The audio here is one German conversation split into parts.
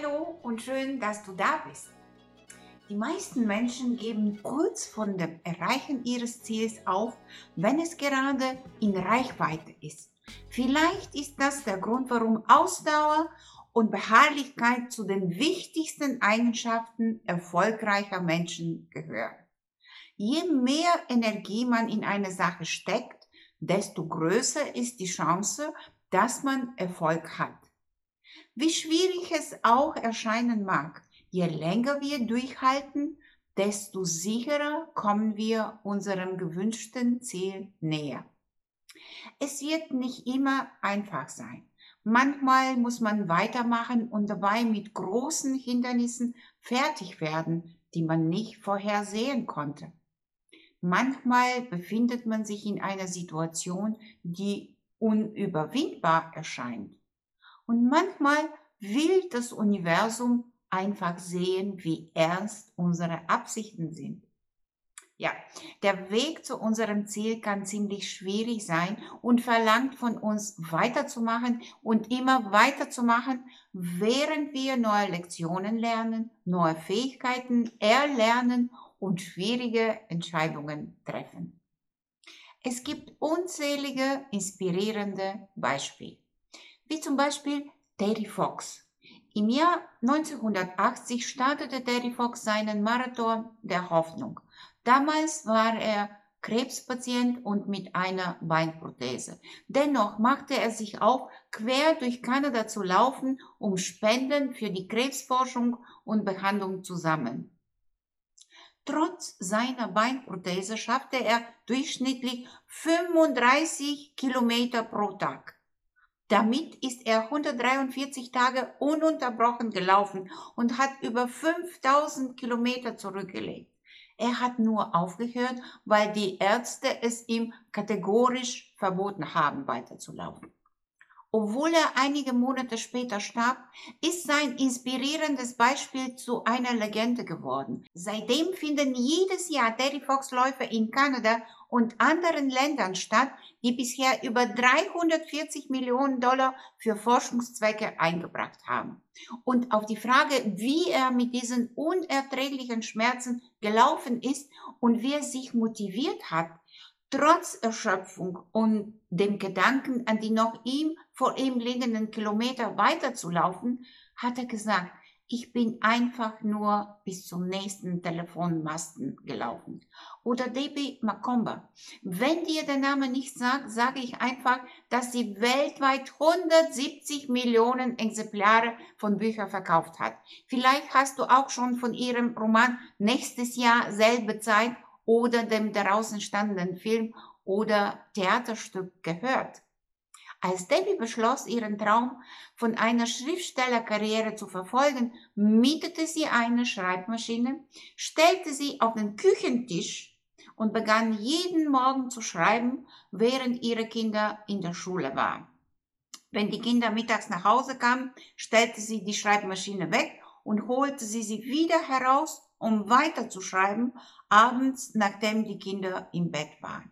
Hallo und schön, dass du da bist. Die meisten Menschen geben kurz von dem Erreichen ihres Ziels auf, wenn es gerade in Reichweite ist. Vielleicht ist das der Grund, warum Ausdauer und Beharrlichkeit zu den wichtigsten Eigenschaften erfolgreicher Menschen gehören. Je mehr Energie man in eine Sache steckt, desto größer ist die Chance, dass man Erfolg hat. Wie schwierig es auch erscheinen mag, je länger wir durchhalten, desto sicherer kommen wir unserem gewünschten Ziel näher. Es wird nicht immer einfach sein. Manchmal muss man weitermachen und dabei mit großen Hindernissen fertig werden, die man nicht vorhersehen konnte. Manchmal befindet man sich in einer Situation, die unüberwindbar erscheint. Und manchmal will das Universum einfach sehen, wie ernst unsere Absichten sind. Ja, der Weg zu unserem Ziel kann ziemlich schwierig sein und verlangt von uns weiterzumachen und immer weiterzumachen, während wir neue Lektionen lernen, neue Fähigkeiten erlernen und schwierige Entscheidungen treffen. Es gibt unzählige inspirierende Beispiele wie zum Beispiel Terry Fox. Im Jahr 1980 startete Terry Fox seinen Marathon der Hoffnung. Damals war er Krebspatient und mit einer Beinprothese. Dennoch machte er sich auf, quer durch Kanada zu laufen, um Spenden für die Krebsforschung und Behandlung zu sammeln. Trotz seiner Beinprothese schaffte er durchschnittlich 35 Kilometer pro Tag. Damit ist er 143 Tage ununterbrochen gelaufen und hat über 5000 Kilometer zurückgelegt. Er hat nur aufgehört, weil die Ärzte es ihm kategorisch verboten haben, weiterzulaufen. Obwohl er einige Monate später starb, ist sein inspirierendes Beispiel zu einer Legende geworden. Seitdem finden jedes Jahr Terry Fox Läufe in Kanada und anderen Ländern statt, die bisher über 340 Millionen Dollar für Forschungszwecke eingebracht haben. Und auf die Frage, wie er mit diesen unerträglichen Schmerzen gelaufen ist und wie er sich motiviert hat, trotz Erschöpfung und dem Gedanken an die noch ihm vor ihm liegenden Kilometer weiterzulaufen, hat er gesagt, ich bin einfach nur bis zum nächsten Telefonmasten gelaufen. Oder Debbie Macomba. Wenn dir der Name nicht sagt, sage ich einfach, dass sie weltweit 170 Millionen Exemplare von Büchern verkauft hat. Vielleicht hast du auch schon von ihrem Roman Nächstes Jahr selbe Zeit oder dem daraus entstandenen Film oder Theaterstück gehört. Als Debbie beschloss, ihren Traum von einer Schriftstellerkarriere zu verfolgen, mietete sie eine Schreibmaschine, stellte sie auf den Küchentisch und begann jeden Morgen zu schreiben, während ihre Kinder in der Schule waren. Wenn die Kinder mittags nach Hause kamen, stellte sie die Schreibmaschine weg und holte sie sie wieder heraus, um weiterzuschreiben, abends, nachdem die Kinder im Bett waren.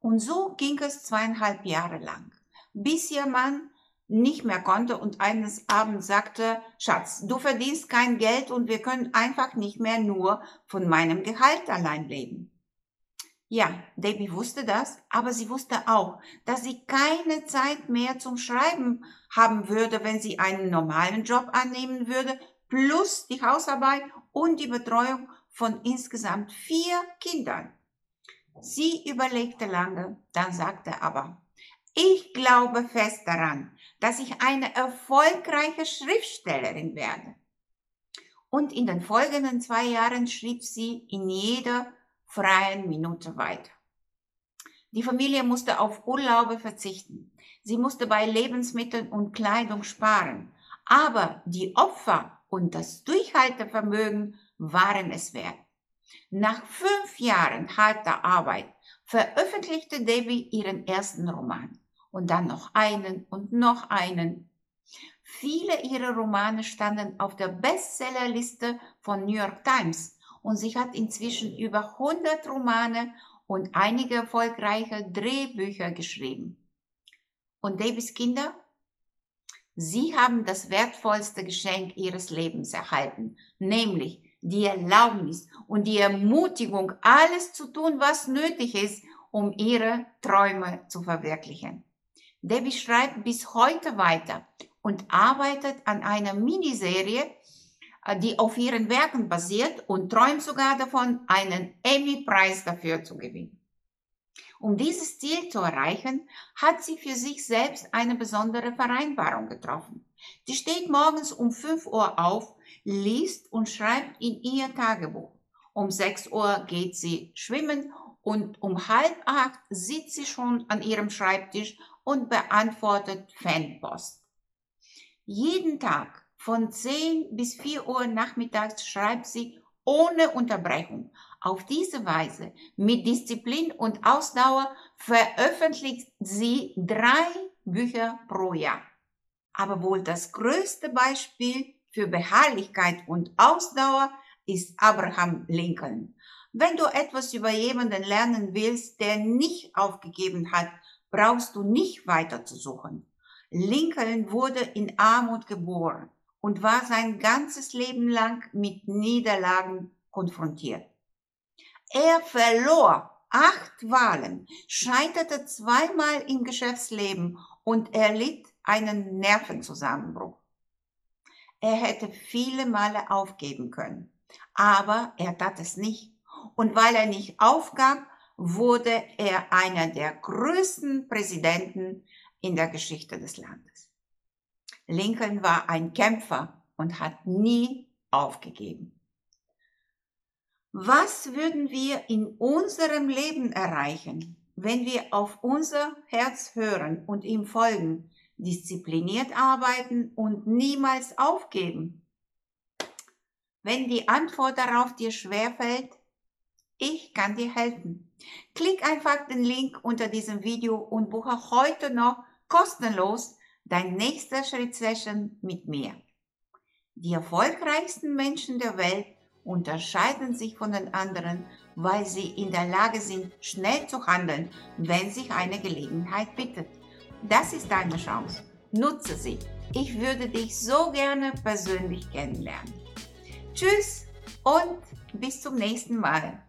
Und so ging es zweieinhalb Jahre lang bis ihr Mann nicht mehr konnte und eines Abends sagte, Schatz, du verdienst kein Geld und wir können einfach nicht mehr nur von meinem Gehalt allein leben. Ja, Debbie wusste das, aber sie wusste auch, dass sie keine Zeit mehr zum Schreiben haben würde, wenn sie einen normalen Job annehmen würde, plus die Hausarbeit und die Betreuung von insgesamt vier Kindern. Sie überlegte lange, dann sagte aber, ich glaube fest daran, dass ich eine erfolgreiche Schriftstellerin werde. Und in den folgenden zwei Jahren schrieb sie in jeder freien Minute weiter. Die Familie musste auf Urlaube verzichten. Sie musste bei Lebensmitteln und Kleidung sparen. Aber die Opfer und das Durchhaltevermögen waren es wert. Nach fünf Jahren harter Arbeit veröffentlichte Debbie ihren ersten Roman und dann noch einen und noch einen. Viele ihrer Romane standen auf der Bestsellerliste von New York Times und sie hat inzwischen über 100 Romane und einige erfolgreiche Drehbücher geschrieben. Und Davis Kinder? Sie haben das wertvollste Geschenk ihres Lebens erhalten, nämlich die Erlaubnis und die Ermutigung, alles zu tun, was nötig ist, um ihre Träume zu verwirklichen. Debbie schreibt bis heute weiter und arbeitet an einer Miniserie, äh, die auf ihren Werken basiert und träumt sogar davon, einen Emmy-Preis dafür zu gewinnen. Um dieses Ziel zu erreichen, hat sie für sich selbst eine besondere Vereinbarung getroffen. Sie steht morgens um 5 Uhr auf, liest und schreibt in ihr Tagebuch. Um 6 Uhr geht sie schwimmen und um halb acht sitzt sie schon an ihrem Schreibtisch und beantwortet Fanpost. Jeden Tag von 10 bis 4 Uhr nachmittags schreibt sie ohne Unterbrechung. Auf diese Weise, mit Disziplin und Ausdauer, veröffentlicht sie drei Bücher pro Jahr. Aber wohl das größte Beispiel für Beharrlichkeit und Ausdauer ist Abraham Lincoln. Wenn du etwas über jemanden lernen willst, der nicht aufgegeben hat, brauchst du nicht weiter zu suchen. Lincoln wurde in Armut geboren und war sein ganzes Leben lang mit Niederlagen konfrontiert. Er verlor acht Wahlen, scheiterte zweimal im Geschäftsleben und erlitt einen Nervenzusammenbruch. Er hätte viele Male aufgeben können, aber er tat es nicht. Und weil er nicht aufgab, wurde er einer der größten Präsidenten in der Geschichte des Landes. Lincoln war ein Kämpfer und hat nie aufgegeben. Was würden wir in unserem Leben erreichen, wenn wir auf unser Herz hören und ihm folgen, diszipliniert arbeiten und niemals aufgeben? Wenn die Antwort darauf dir schwerfällt, ich kann dir helfen. Klick einfach den Link unter diesem Video und buche heute noch kostenlos dein nächster Schritt-Session mit mir. Die erfolgreichsten Menschen der Welt unterscheiden sich von den anderen, weil sie in der Lage sind, schnell zu handeln, wenn sich eine Gelegenheit bittet. Das ist deine Chance. Nutze sie. Ich würde dich so gerne persönlich kennenlernen. Tschüss und bis zum nächsten Mal.